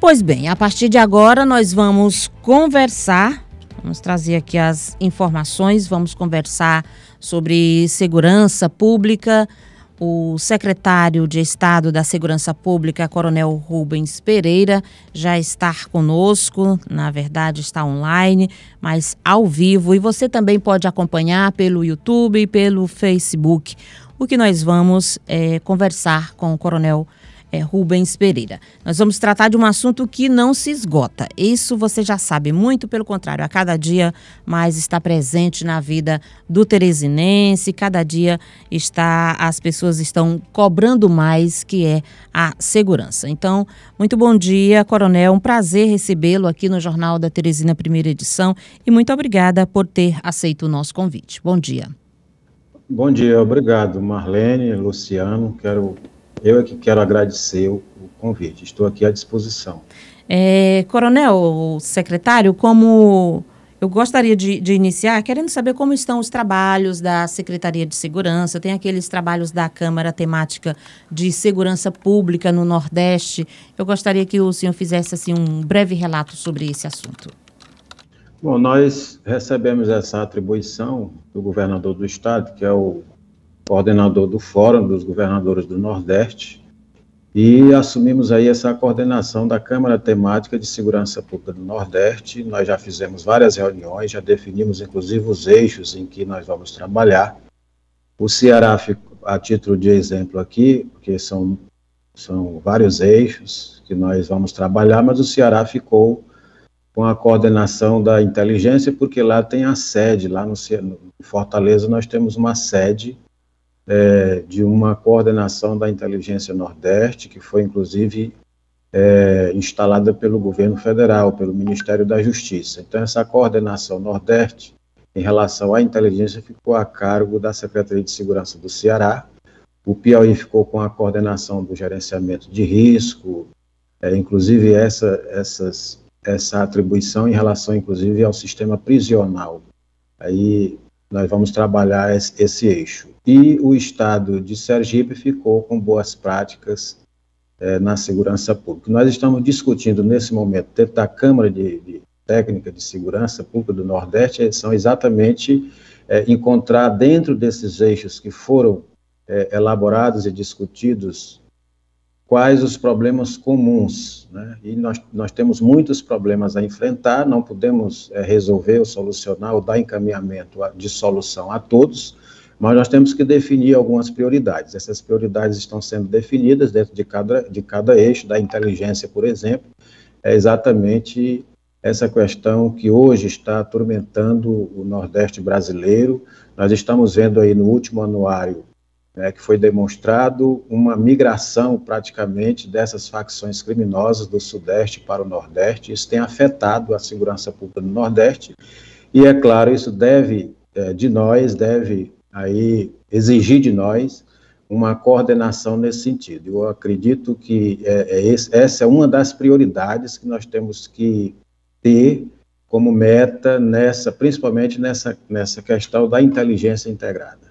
Pois bem, a partir de agora nós vamos conversar, vamos trazer aqui as informações, vamos conversar sobre segurança pública. O secretário de Estado da Segurança Pública, Coronel Rubens Pereira, já está conosco, na verdade está online, mas ao vivo. E você também pode acompanhar pelo YouTube e pelo Facebook. O que nós vamos é, conversar com o Coronel Rubens é, Rubens Pereira. Nós vamos tratar de um assunto que não se esgota. Isso você já sabe, muito pelo contrário, a cada dia mais está presente na vida do teresinense, cada dia está as pessoas estão cobrando mais, que é a segurança. Então, muito bom dia, Coronel, um prazer recebê-lo aqui no Jornal da Teresina, primeira edição, e muito obrigada por ter aceito o nosso convite. Bom dia. Bom dia, obrigado, Marlene, Luciano. Quero eu é que quero agradecer o, o convite, estou aqui à disposição. É, coronel, secretário, como eu gostaria de, de, iniciar querendo saber como estão os trabalhos da Secretaria de Segurança, tem aqueles trabalhos da Câmara Temática de Segurança Pública no Nordeste. Eu gostaria que o senhor fizesse assim um breve relato sobre esse assunto. Bom, nós recebemos essa atribuição do governador do estado, que é o coordenador do Fórum dos Governadores do Nordeste, e assumimos aí essa coordenação da Câmara Temática de Segurança Pública do Nordeste. Nós já fizemos várias reuniões, já definimos inclusive os eixos em que nós vamos trabalhar. O Ceará, a título de exemplo aqui, porque são, são vários eixos que nós vamos trabalhar, mas o Ceará ficou com a coordenação da inteligência, porque lá tem a sede, lá no, Fortaleza nós temos uma sede é, de uma coordenação da Inteligência Nordeste, que foi inclusive é, instalada pelo governo federal, pelo Ministério da Justiça. Então, essa coordenação Nordeste, em relação à inteligência, ficou a cargo da Secretaria de Segurança do Ceará. O Piauí ficou com a coordenação do gerenciamento de risco, é, inclusive essa, essas, essa atribuição em relação, inclusive, ao sistema prisional. Aí nós vamos trabalhar esse, esse eixo. E o estado de Sergipe ficou com boas práticas é, na segurança pública. Nós estamos discutindo nesse momento, dentro da Câmara de, de Técnica de Segurança Pública do Nordeste, são exatamente é, encontrar dentro desses eixos que foram é, elaborados e discutidos quais os problemas comuns. Né? E nós, nós temos muitos problemas a enfrentar, não podemos é, resolver ou solucionar ou dar encaminhamento de solução a todos, mas nós temos que definir algumas prioridades. Essas prioridades estão sendo definidas dentro de cada, de cada eixo da inteligência, por exemplo, é exatamente essa questão que hoje está atormentando o Nordeste brasileiro. Nós estamos vendo aí no último anuário né, que foi demonstrado uma migração praticamente dessas facções criminosas do Sudeste para o Nordeste. Isso tem afetado a segurança pública no Nordeste e, é claro, isso deve, é, de nós, deve aí exigir de nós uma coordenação nesse sentido. Eu acredito que é, é esse, essa é uma das prioridades que nós temos que ter como meta nessa, principalmente nessa, nessa questão da inteligência integrada.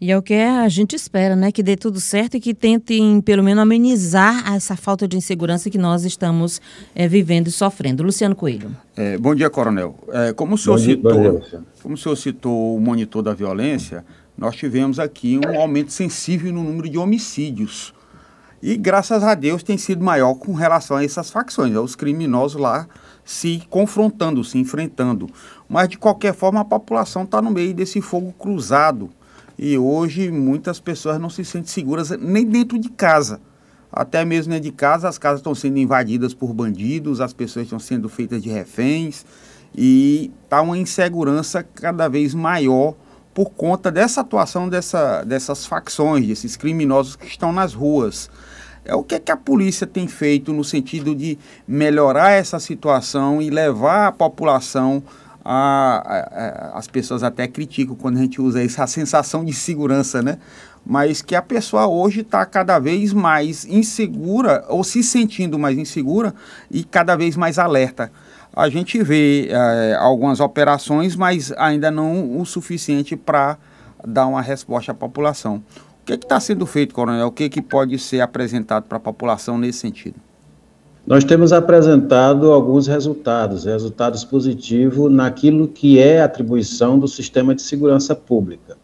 E é o que a gente espera, né? Que dê tudo certo e que tentem, pelo menos, amenizar essa falta de insegurança que nós estamos é, vivendo e sofrendo. Luciano Coelho. É, bom dia, Coronel. É, como, o senhor dia, citou, dia, como o senhor citou o monitor da violência, nós tivemos aqui um aumento sensível no número de homicídios. E, graças a Deus, tem sido maior com relação a essas facções, os criminosos lá se confrontando, se enfrentando. Mas, de qualquer forma, a população está no meio desse fogo cruzado e hoje muitas pessoas não se sentem seguras nem dentro de casa. Até mesmo dentro de casa, as casas estão sendo invadidas por bandidos, as pessoas estão sendo feitas de reféns e está uma insegurança cada vez maior por conta dessa atuação dessa, dessas facções, desses criminosos que estão nas ruas. É o que, é que a polícia tem feito no sentido de melhorar essa situação e levar a população a, a, as pessoas até criticam quando a gente usa essa sensação de segurança, né? Mas que a pessoa hoje está cada vez mais insegura ou se sentindo mais insegura e cada vez mais alerta. A gente vê é, algumas operações, mas ainda não o suficiente para dar uma resposta à população. O que está sendo feito, Coronel? O que, que pode ser apresentado para a população nesse sentido? Nós temos apresentado alguns resultados, resultados positivos naquilo que é atribuição do sistema de segurança pública.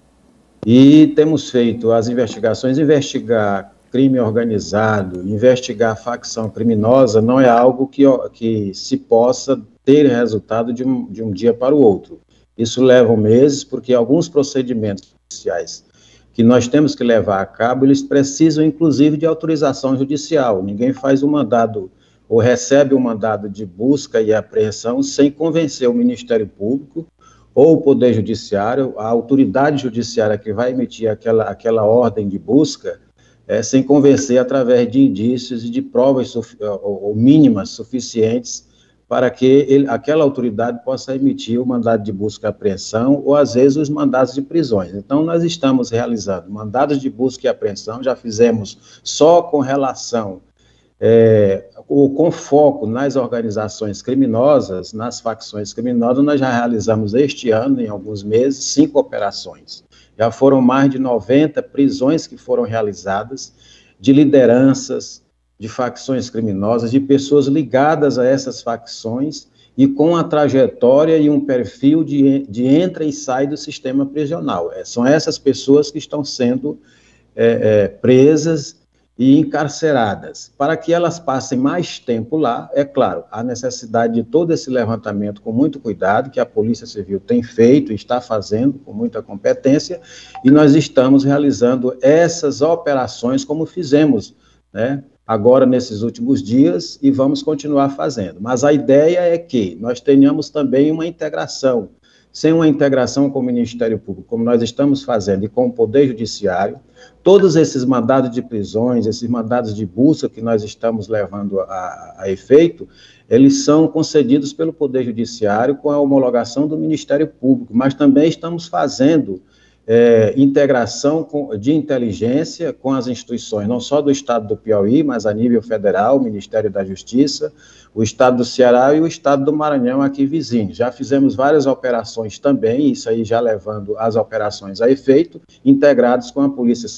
E temos feito as investigações, investigar crime organizado, investigar facção criminosa não é algo que, que se possa ter resultado de um, de um dia para o outro. Isso leva meses, porque alguns procedimentos judiciais que nós temos que levar a cabo, eles precisam, inclusive, de autorização judicial. Ninguém faz um mandado ou recebe um mandado de busca e apreensão sem convencer o Ministério Público ou o Poder Judiciário, a autoridade judiciária que vai emitir aquela, aquela ordem de busca, é, sem convencer através de indícios e de provas ou, ou mínimas suficientes para que ele, aquela autoridade possa emitir o mandado de busca e apreensão ou, às vezes, os mandados de prisões. Então, nós estamos realizando mandados de busca e apreensão, já fizemos só com relação, é, com foco nas organizações criminosas, nas facções criminosas, nós já realizamos este ano, em alguns meses, cinco operações. Já foram mais de 90 prisões que foram realizadas de lideranças, de facções criminosas, de pessoas ligadas a essas facções e com a trajetória e um perfil de, de entra e sai do sistema prisional. É, são essas pessoas que estão sendo é, é, presas e encarceradas. Para que elas passem mais tempo lá, é claro, há necessidade de todo esse levantamento com muito cuidado, que a Polícia Civil tem feito e está fazendo com muita competência, e nós estamos realizando essas operações como fizemos, né? Agora, nesses últimos dias, e vamos continuar fazendo. Mas a ideia é que nós tenhamos também uma integração. Sem uma integração com o Ministério Público, como nós estamos fazendo, e com o Poder Judiciário, todos esses mandados de prisões, esses mandados de busca que nós estamos levando a, a efeito, eles são concedidos pelo Poder Judiciário com a homologação do Ministério Público, mas também estamos fazendo é, integração com, de inteligência com as instituições, não só do Estado do Piauí, mas a nível federal, Ministério da Justiça, o Estado do Ceará e o Estado do Maranhão aqui vizinho. Já fizemos várias operações também, isso aí já levando as operações a efeito, integrados com a Polícia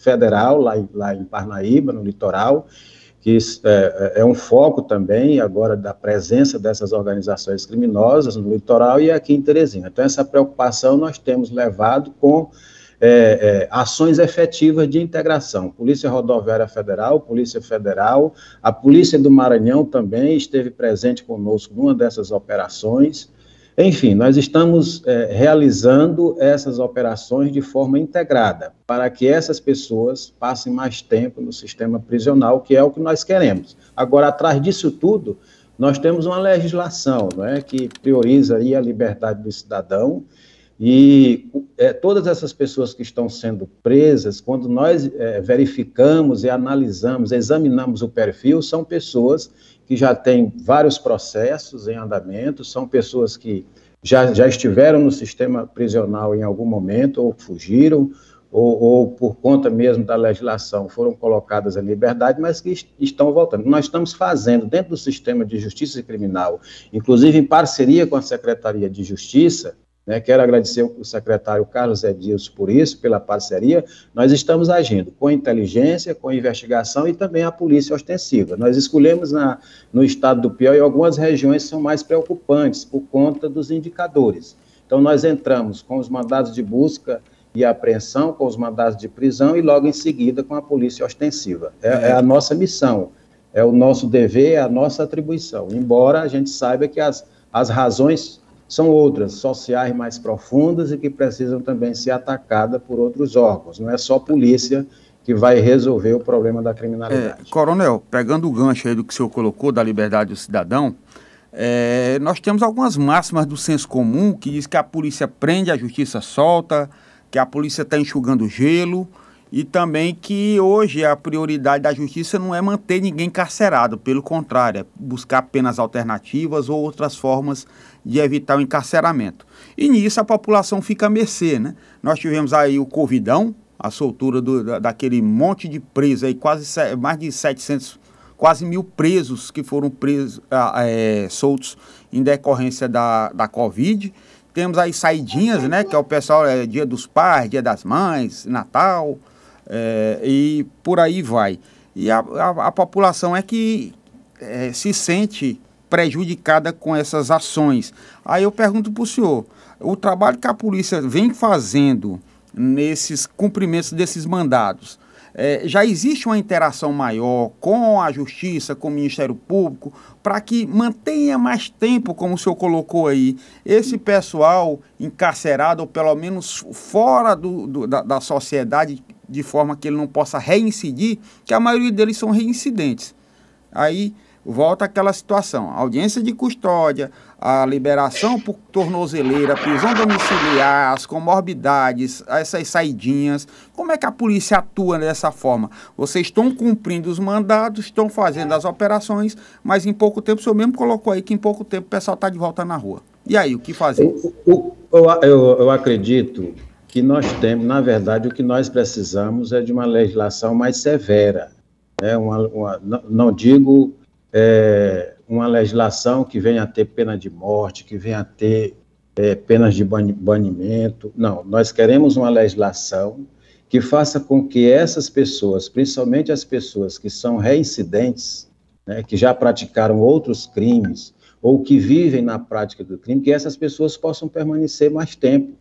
Federal, lá, lá em Parnaíba, no litoral, que é, é, é, um foco também agora da presença dessas organizações criminosas no litoral e aqui em Teresina. Então, essa preocupação nós temos levado com é, é, ações efetivas de integração. Polícia Rodoviária Federal, Polícia Federal, a Polícia do Maranhão também esteve presente conosco numa dessas operações. Enfim, nós estamos é, realizando essas operações de forma integrada, para que essas pessoas passem mais tempo no sistema prisional, que é o que nós queremos. Agora, atrás disso tudo, nós temos uma legislação é, que prioriza aí a liberdade do cidadão, e é, todas essas pessoas que estão sendo presas, quando nós é, verificamos e analisamos, examinamos o perfil, são pessoas que já têm vários processos em andamento, são pessoas que já, já estiveram no sistema prisional em algum momento, ou fugiram, ou, ou, por conta mesmo da legislação foram colocadas em liberdade, mas que estão voltando. Nós estamos fazendo dentro do sistema de justiça criminal, inclusive em parceria com a Secretaria de Justiça, né? Quero agradecer o secretário Carlos Edilson por isso, pela parceria. Nós estamos agindo com inteligência, com investigação e também a polícia ostensiva. Nós escolhemos na, no estado do Piauí algumas regiões que são mais preocupantes por conta dos indicadores. Então, nós entramos com os mandados de busca e apreensão, com os mandados de prisão e logo em seguida com a polícia ostensiva. É, é a nossa missão, é o nosso dever, é a nossa atribuição. Embora a gente saiba que as, as razões são outras, sociais mais profundas e que precisam também ser atacadas por outros órgãos. Não é só a polícia que vai resolver o problema da criminalidade. É, coronel, pegando o gancho aí do que o senhor colocou da liberdade do cidadão, é, nós temos algumas máximas do senso comum que diz que a polícia prende, a justiça solta, que a polícia está enxugando gelo e também que hoje a prioridade da justiça não é manter ninguém encarcerado, pelo contrário, é buscar penas alternativas ou outras formas de evitar o encarceramento. E nisso a população fica a mercê, né? Nós tivemos aí o Covidão, a soltura do, daquele monte de presos aí, quase mais de 700, quase mil presos que foram presos, é, soltos em decorrência da, da Covid. Temos aí saidinhas, né? Que é o pessoal, é dia dos pais, dia das mães, Natal, é, e por aí vai. E a, a, a população é que é, se sente prejudicada com essas ações. Aí eu pergunto para o senhor, o trabalho que a polícia vem fazendo nesses cumprimentos desses mandados, é, já existe uma interação maior com a Justiça, com o Ministério Público, para que mantenha mais tempo, como o senhor colocou aí, esse pessoal encarcerado, ou pelo menos fora do, do da, da sociedade, de forma que ele não possa reincidir, que a maioria deles são reincidentes. Aí volta aquela situação, audiência de custódia, a liberação por tornozeleira, prisão domiciliar, as comorbidades, essas saidinhas. Como é que a polícia atua dessa forma? Vocês estão cumprindo os mandados, estão fazendo as operações, mas em pouco tempo, o senhor mesmo colocou aí que em pouco tempo o pessoal está de volta na rua. E aí, o que fazer? Eu, eu, eu, eu acredito que nós temos, na verdade, o que nós precisamos é de uma legislação mais severa. Né? Uma, uma, não digo é, uma legislação que venha a ter pena de morte, que venha a ter é, penas de banimento. Não, nós queremos uma legislação que faça com que essas pessoas, principalmente as pessoas que são reincidentes, né, que já praticaram outros crimes, ou que vivem na prática do crime, que essas pessoas possam permanecer mais tempo.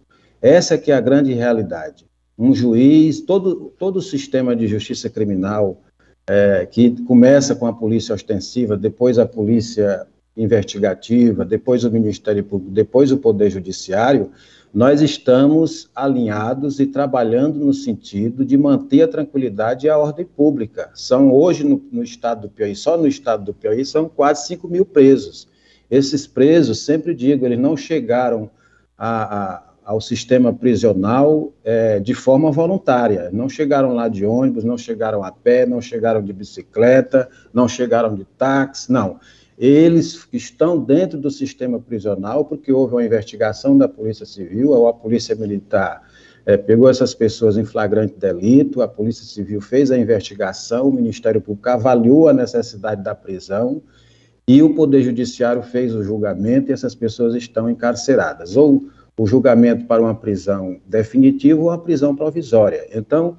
Essa que é a grande realidade. Um juiz, todo, todo o sistema de justiça criminal, é, que começa com a polícia ostensiva, depois a polícia investigativa, depois o Ministério Público, depois o Poder Judiciário, nós estamos alinhados e trabalhando no sentido de manter a tranquilidade e a ordem pública. São hoje, no, no estado do Piauí, só no estado do Piauí, são quase 5 mil presos. Esses presos, sempre digo, eles não chegaram a, a ao sistema prisional é, de forma voluntária. Não chegaram lá de ônibus, não chegaram a pé, não chegaram de bicicleta, não chegaram de táxi, não. Eles estão dentro do sistema prisional porque houve uma investigação da Polícia Civil, ou a Polícia Militar é, pegou essas pessoas em flagrante delito, a Polícia Civil fez a investigação, o Ministério Público avaliou a necessidade da prisão e o Poder Judiciário fez o julgamento e essas pessoas estão encarceradas. Ou o julgamento para uma prisão definitiva ou uma prisão provisória. Então,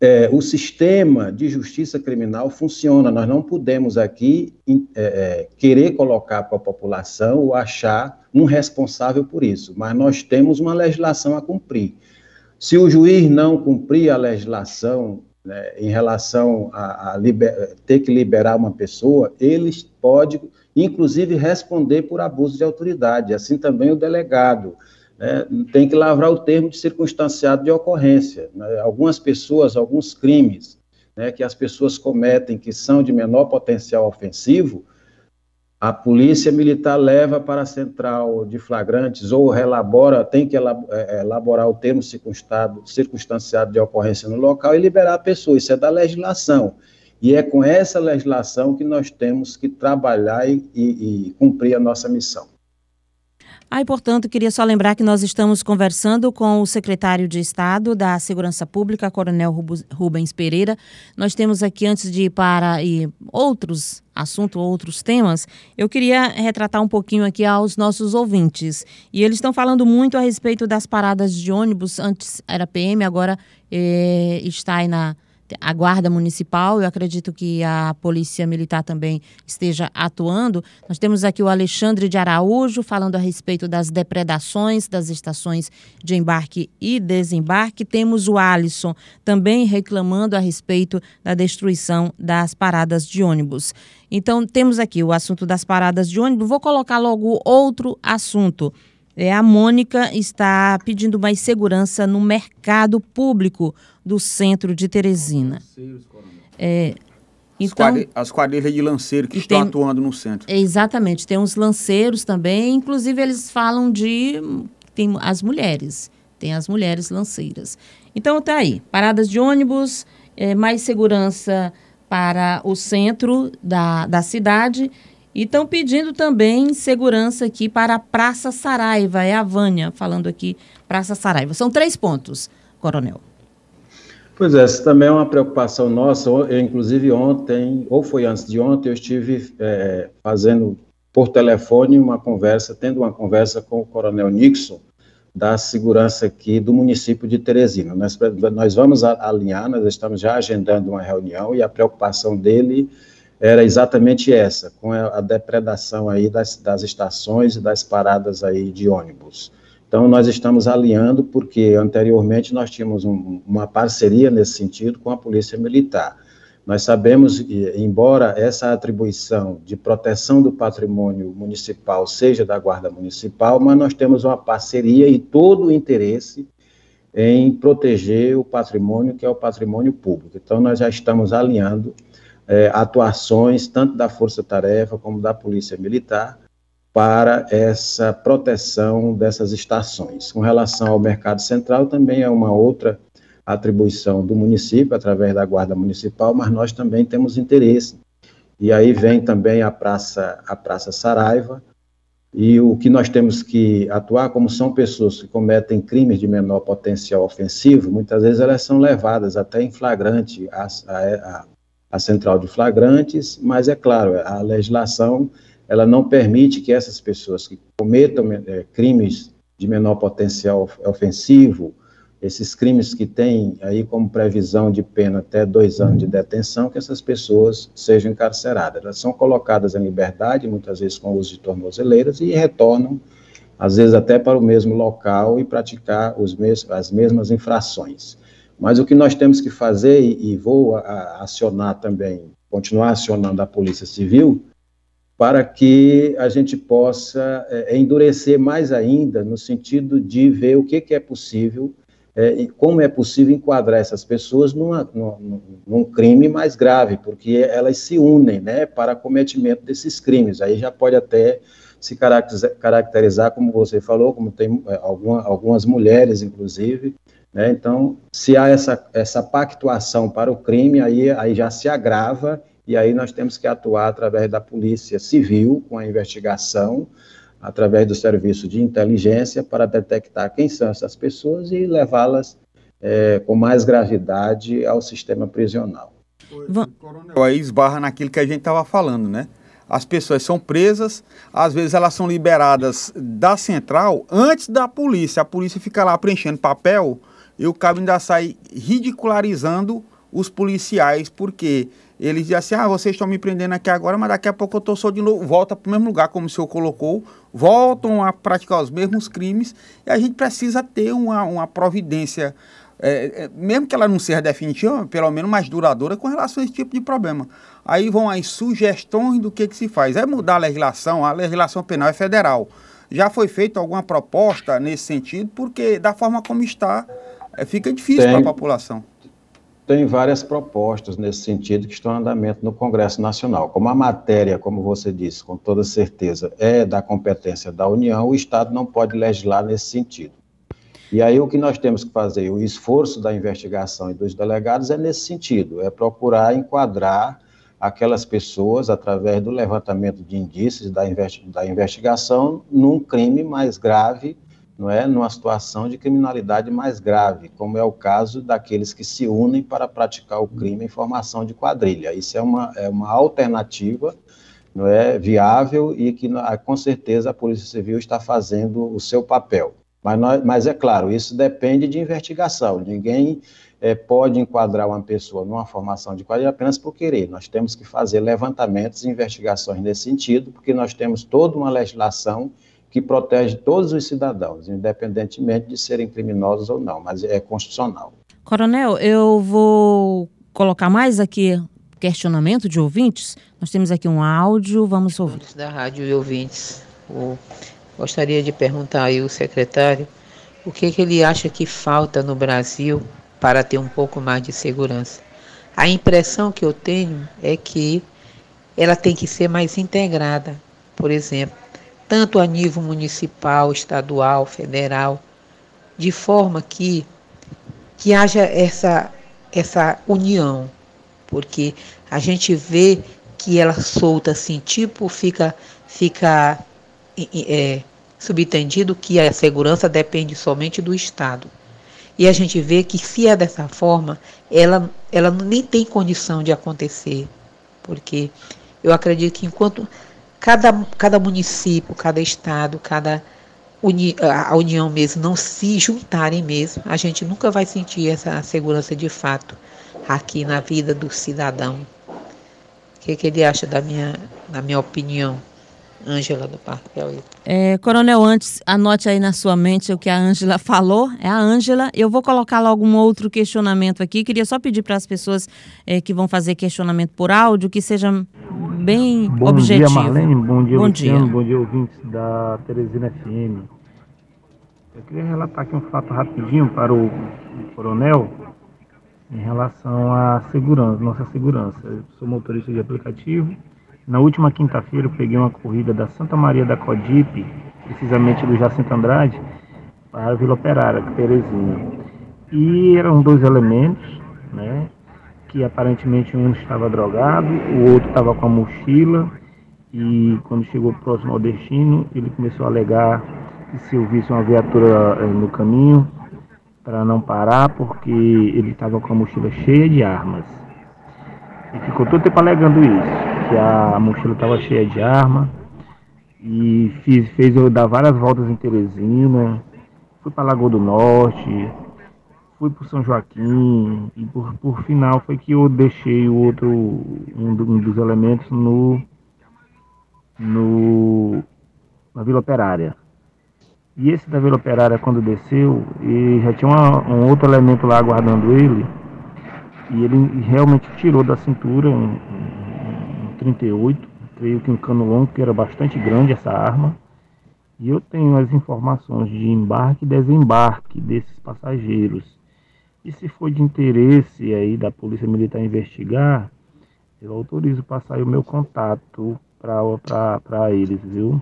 é, o sistema de justiça criminal funciona. Nós não podemos aqui é, é, querer colocar para a população ou achar um responsável por isso, mas nós temos uma legislação a cumprir. Se o juiz não cumprir a legislação né, em relação a, a liber, ter que liberar uma pessoa, ele pode inclusive responder por abuso de autoridade, assim também o delegado. Né, tem que lavrar o termo de circunstanciado de ocorrência. Né, algumas pessoas, alguns crimes né, que as pessoas cometem que são de menor potencial ofensivo, a polícia militar leva para a central de flagrantes ou relabora, tem que é, é, elaborar o termo circunstanciado de ocorrência no local e liberar a pessoa. Isso é da legislação. E é com essa legislação que nós temos que trabalhar e, e, e cumprir a nossa missão. Ah, e, portanto, queria só lembrar que nós estamos conversando com o secretário de Estado da Segurança Pública, Coronel Rubens Pereira. Nós temos aqui, antes de ir para e outros assuntos, outros temas, eu queria retratar um pouquinho aqui aos nossos ouvintes. E eles estão falando muito a respeito das paradas de ônibus. Antes era PM, agora eh, está aí na a Guarda Municipal, eu acredito que a Polícia Militar também esteja atuando. Nós temos aqui o Alexandre de Araújo falando a respeito das depredações das estações de embarque e desembarque. Temos o Alisson também reclamando a respeito da destruição das paradas de ônibus. Então, temos aqui o assunto das paradas de ônibus. Vou colocar logo outro assunto. É, a Mônica está pedindo mais segurança no mercado público do centro de Teresina. É, então, as quadrilhas de lanceiro que estão tem, atuando no centro. Exatamente, tem uns lanceiros também, inclusive eles falam de tem as mulheres, tem as mulheres lanceiras. Então tá aí, paradas de ônibus, é, mais segurança para o centro da, da cidade e estão pedindo também segurança aqui para a Praça Saraiva, é a Vânia falando aqui, Praça Saraiva. São três pontos, coronel. Pois é, essa também é uma preocupação nossa. Eu, inclusive, ontem, ou foi antes de ontem, eu estive é, fazendo por telefone uma conversa, tendo uma conversa com o Coronel Nixon, da segurança aqui do município de Teresina. Nós, nós vamos alinhar, nós estamos já agendando uma reunião e a preocupação dele era exatamente essa, com a depredação aí das, das estações e das paradas aí de ônibus. Então, nós estamos alinhando, porque anteriormente nós tínhamos um, uma parceria nesse sentido com a Polícia Militar. Nós sabemos, embora essa atribuição de proteção do patrimônio municipal seja da Guarda Municipal, mas nós temos uma parceria e todo o interesse em proteger o patrimônio, que é o patrimônio público. Então, nós já estamos alinhando é, atuações, tanto da Força Tarefa como da Polícia Militar, para essa proteção dessas estações. Com relação ao mercado central, também é uma outra atribuição do município, através da Guarda Municipal, mas nós também temos interesse. E aí vem também a Praça, a praça Saraiva, e o que nós temos que atuar, como são pessoas que cometem crimes de menor potencial ofensivo, muitas vezes elas são levadas até em flagrante à, à, à central de flagrantes, mas é claro, a legislação ela não permite que essas pessoas que cometam é, crimes de menor potencial ofensivo, esses crimes que têm aí como previsão de pena até dois anos de detenção, que essas pessoas sejam encarceradas. Elas são colocadas em liberdade, muitas vezes com uso de tornozeleiras, e retornam, às vezes até para o mesmo local e praticar os mes as mesmas infrações. Mas o que nós temos que fazer, e, vou acionar também, continuar acionando a Polícia Civil, para que a gente possa é, endurecer mais ainda, no sentido de ver o que, que é possível é, e como é possível enquadrar essas pessoas numa, num, crime mais grave, porque elas se unem né, para cometimento desses crimes. Aí já pode até se caracterizar, como você falou, como tem é, alguma, algumas mulheres, inclusive, né? Então, se há essa, essa pactuação para o crime, aí, aí já se agrava, e aí nós temos que atuar através da Polícia Civil, com a investigação, através do serviço de inteligência, para detectar quem são essas pessoas e levá-las é, com mais gravidade ao sistema prisional. Coronel, aí esbarra naquilo que a gente estava falando, né? As pessoas são presas, às vezes elas são liberadas da central antes da polícia. A polícia fica lá preenchendo papel e o cabo ainda sai ridicularizando os policiais, porque eles dizem assim, ah, vocês estão me prendendo aqui agora, mas daqui a pouco eu estou só de novo, volta para o mesmo lugar, como o senhor colocou, voltam a praticar os mesmos crimes, e a gente precisa ter uma, uma providência, é, é, mesmo que ela não seja definitiva, pelo menos mais duradoura com relação a esse tipo de problema. Aí vão as sugestões do que, que se faz. É mudar a legislação, a legislação penal é federal. Já foi feita alguma proposta nesse sentido, porque da forma como está, é, fica difícil para a população. Tem várias propostas nesse sentido que estão em andamento no Congresso Nacional. Como a matéria, como você disse, com toda certeza, é da competência da União, o Estado não pode legislar nesse sentido. E aí o que nós temos que fazer, o esforço da investigação e dos delegados é nesse sentido, é procurar enquadrar aquelas pessoas através do levantamento de indícios da, investigação num crime mais grave não é, numa situação de criminalidade mais grave, como é o caso daqueles que se unem para praticar o crime em formação de quadrilha. Isso é uma, é uma alternativa não é, viável e que, com certeza, a Polícia Civil está fazendo o seu papel. Mas, nós, mas é claro, isso depende de investigação. Ninguém é, pode enquadrar uma pessoa numa formação de quadrilha apenas por querer. Nós temos que fazer levantamentos e investigações nesse sentido, porque nós temos toda uma legislação que protege todos os cidadãos, independentemente de serem criminosos ou não, mas é constitucional. Coronel, eu vou colocar mais aqui questionamento de ouvintes. Nós temos aqui um áudio, vamos ouvir. Da rádio e ouvintes, o, gostaria de perguntar aí o secretário o que, que ele acha que falta no Brasil para ter um pouco mais de segurança. A impressão que eu tenho é que ela tem que ser mais integrada. Por exemplo, tanto a nível municipal, estadual, federal, de forma que, que haja essa, essa união, porque a gente vê que ela solta assim, tipo, fica, fica é, subentendido que a segurança depende somente do Estado. E a gente vê que se é dessa forma, ela, ela nem tem condição de acontecer, porque eu acredito que enquanto cada, cada município, cada estado, cada uni, a União mesmo não se juntarem mesmo, a gente nunca vai sentir essa segurança de fato aqui na vida do cidadão. que, que ele acha da minha, da minha opinião. Ângela do Parque Piauí. É, Coronel, antes, anote aí na sua mente o que a Ângela falou. É a Ângela. Eu vou colocar logo um outro questionamento aqui. Queria só pedir para as pessoas é, que vão fazer questionamento por áudio que seja bem bom objetivo. Bom dia, Marlene. Bom dia, bom Luciano. Dia. Bom dia, ouvintes da Teresina FM. Eu queria relatar aqui um fato rapidinho para o, coronel em relação à segurança, nossa segurança. Eu sou motorista de aplicativo na última quinta-feira eu peguei uma corrida da Santa Maria da Codipe, precisamente do Jacinto Andrade, para a Vila Operária, Teresina. E eram dois elementos, né? Que aparentemente um estava drogado, o outro estava com a mochila, e quando chegou próximo ao destino, ele começou a alegar que se eu visse uma viatura eh, no caminho, para não parar, porque ele estava com a mochila cheia de armas. E ficou todo tempo alegando isso que a mochila estava cheia de arma e fiz, fez eu dar várias voltas em Teresina, fui para Lagoa do Norte, fui para São Joaquim e por, por final foi que eu deixei o outro, um, um dos elementos no, no na Vila Operária. E esse da Vila Operária, quando desceu, e já tinha uma, um outro elemento lá aguardando ele, e ele realmente tirou da cintura um, 38, creio que um cano longo, que era bastante grande essa arma. E eu tenho as informações de embarque e desembarque desses passageiros. E se for de interesse aí da Polícia Militar investigar, eu autorizo passar o meu contato para eles, viu?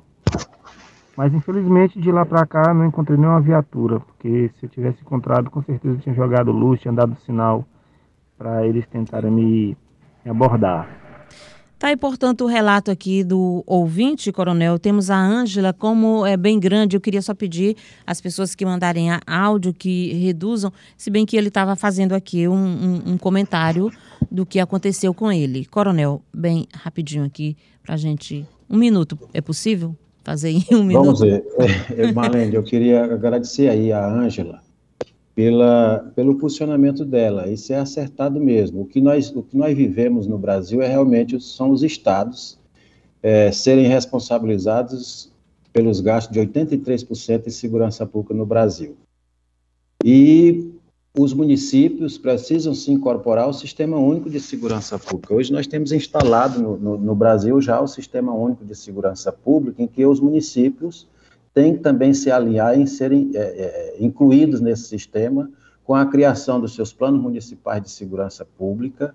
Mas infelizmente de lá para cá não encontrei nenhuma viatura, porque se eu tivesse encontrado, com certeza eu tinha jogado luz, tinha dado sinal para eles tentarem me abordar. Tá aí, portanto, o relato aqui do ouvinte, Coronel. Temos a Ângela, como é bem grande, eu queria só pedir às pessoas que mandarem áudio que reduzam, se bem que ele estava fazendo aqui um, um, um, comentário do que aconteceu com ele. Coronel, bem rapidinho aqui, para a gente. Um minuto, é possível fazer em um minuto? Vamos ver. É, Marlene, eu queria agradecer aí a Ângela pela, pelo funcionamento dela. Isso é acertado mesmo. O que nós, o que nós vivemos no Brasil é realmente são os estados é, serem responsabilizados pelos gastos de 83% em segurança pública no Brasil. E os municípios precisam se incorporar ao Sistema Único de Segurança Pública. Hoje nós temos instalado no, no, no Brasil já o Sistema Único de Segurança Pública, em que os municípios têm que também se alinhar em serem é, é, incluídos nesse sistema com a criação dos seus planos municipais de segurança pública,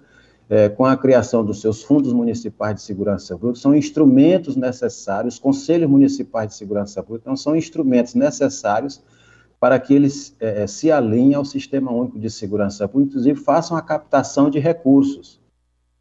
é, com a criação dos seus fundos municipais de segurança pública, são instrumentos necessários, conselhos municipais de segurança pública, então são instrumentos necessários para que eles é, é se alinhem ao Sistema Único de Segurança Pública, inclusive façam a captação de recursos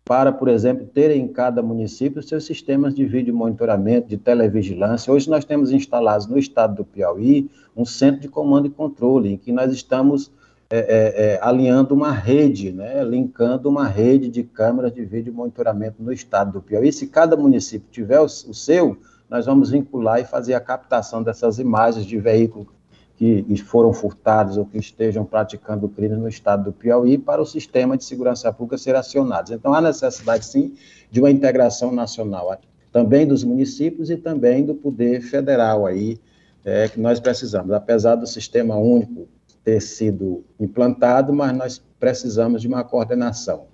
para, por exemplo, ter em cada município seus sistemas de vídeo monitoramento, de televigilância. Hoje nós temos instalados no estado do Piauí um centro de comando e controle, em que nós estamos é, é, é, alinhando uma rede, né, linkando uma rede de câmeras de vídeo monitoramento no estado do Piauí. Se cada município tiver o, o seu, nós vamos vincular e fazer a captação dessas imagens de veículo que foram furtados ou que estejam praticando crime no estado do Piauí para o sistema de segurança pública ser acionados. Então, há necessidade, sim, de uma integração nacional, também dos municípios e também do poder federal aí, é, que nós precisamos. Apesar do sistema único ter sido implantado, mas nós precisamos de uma coordenação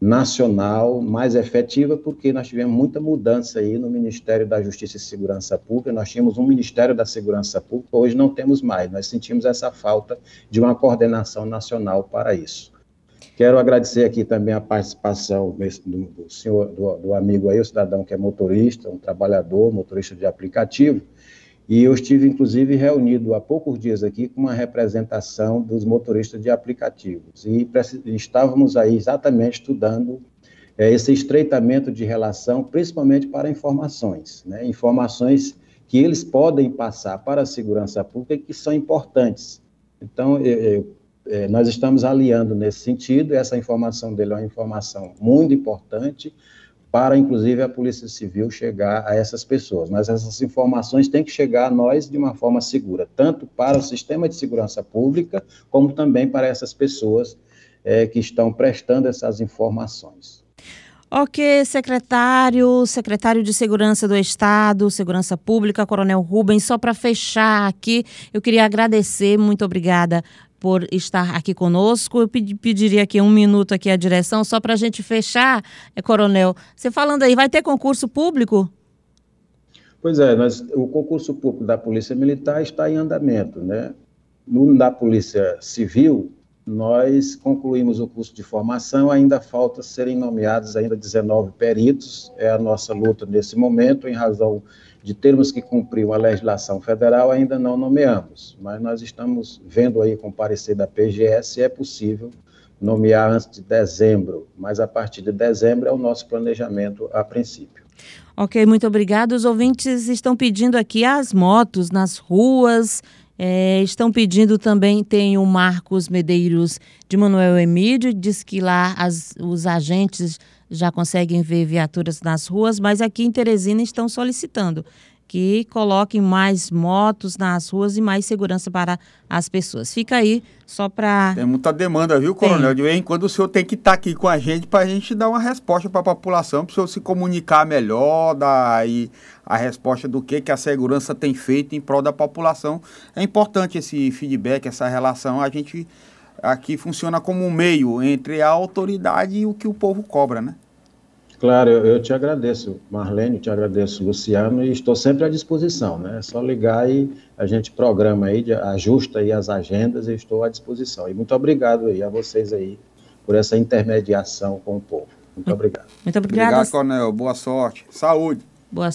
nacional mais efetiva, porque nós tivemos muita mudança aí no Ministério da Justiça e Segurança Pública, nós tínhamos um Ministério da Segurança Pública, hoje não temos mais, nós sentimos essa falta de uma coordenação nacional para isso. Quero agradecer aqui também a participação do, do senhor, do, do amigo aí, o cidadão que é motorista, um trabalhador, motorista de aplicativo, e eu estive, inclusive, reunido há poucos dias aqui com uma representação dos motoristas de aplicativos. E estávamos aí exatamente estudando é, esse estreitamento de relação, principalmente para informações, né? informações que eles podem passar para a segurança pública e que são importantes. Então, eu, eu, é, nós estamos aliando nesse sentido, essa informação dele é uma informação muito importante, para, inclusive, a Polícia Civil chegar a essas pessoas. Mas essas informações têm que chegar a nós de uma forma segura, tanto para o sistema de segurança pública, como também para essas pessoas é, que estão prestando essas informações. Ok, secretário, secretário de Segurança do Estado, Segurança Pública, Coronel Rubens, só para fechar aqui, eu queria agradecer, muito obrigada por estar aqui conosco. Eu pediria aqui um minuto aqui à direção, só para a gente fechar, é, Coronel. Você falando aí, vai ter concurso público? Pois é, nós, o concurso público da Polícia Militar está em andamento, né? No da Polícia Civil, nós concluímos o curso de formação, ainda falta serem nomeados ainda 19 peritos, é a nossa luta nesse momento, em razão de termos que cumprir uma legislação federal, ainda não nomeamos, mas nós estamos vendo aí com o parecer da PGS se é possível nomear antes de dezembro, mas a partir de dezembro é o nosso planejamento a princípio. Ok, muito obrigado. Os ouvintes estão pedindo aqui as motos nas ruas, é, estão pedindo também, tem o Marcos Medeiros de Manuel Emílio, diz que lá as, os agentes já conseguem ver viaturas nas ruas, mas aqui em Teresina estão solicitando que coloquem mais motos nas ruas e mais segurança para as pessoas. Fica aí só para. Tem muita demanda, viu, Coronel? Tem. De vez em quando o senhor tem que estar tá aqui com a gente para a gente dar uma resposta para a população, para o senhor se comunicar melhor, dar aí a resposta do que, que a segurança tem feito em prol da população. É importante esse feedback, essa relação. A gente aqui funciona como um meio entre a autoridade e o que o povo cobra, né? Claro, eu, eu, te agradeço, Marlene, te agradeço, Luciano, e estou sempre à disposição, né? É só ligar e a gente programa aí, ajusta aí as agendas e estou à disposição. E muito obrigado aí a vocês aí por essa intermediação com o povo. Muito obrigado. Muito obrigado. Obrigado, Coronel. Boa sorte. Saúde.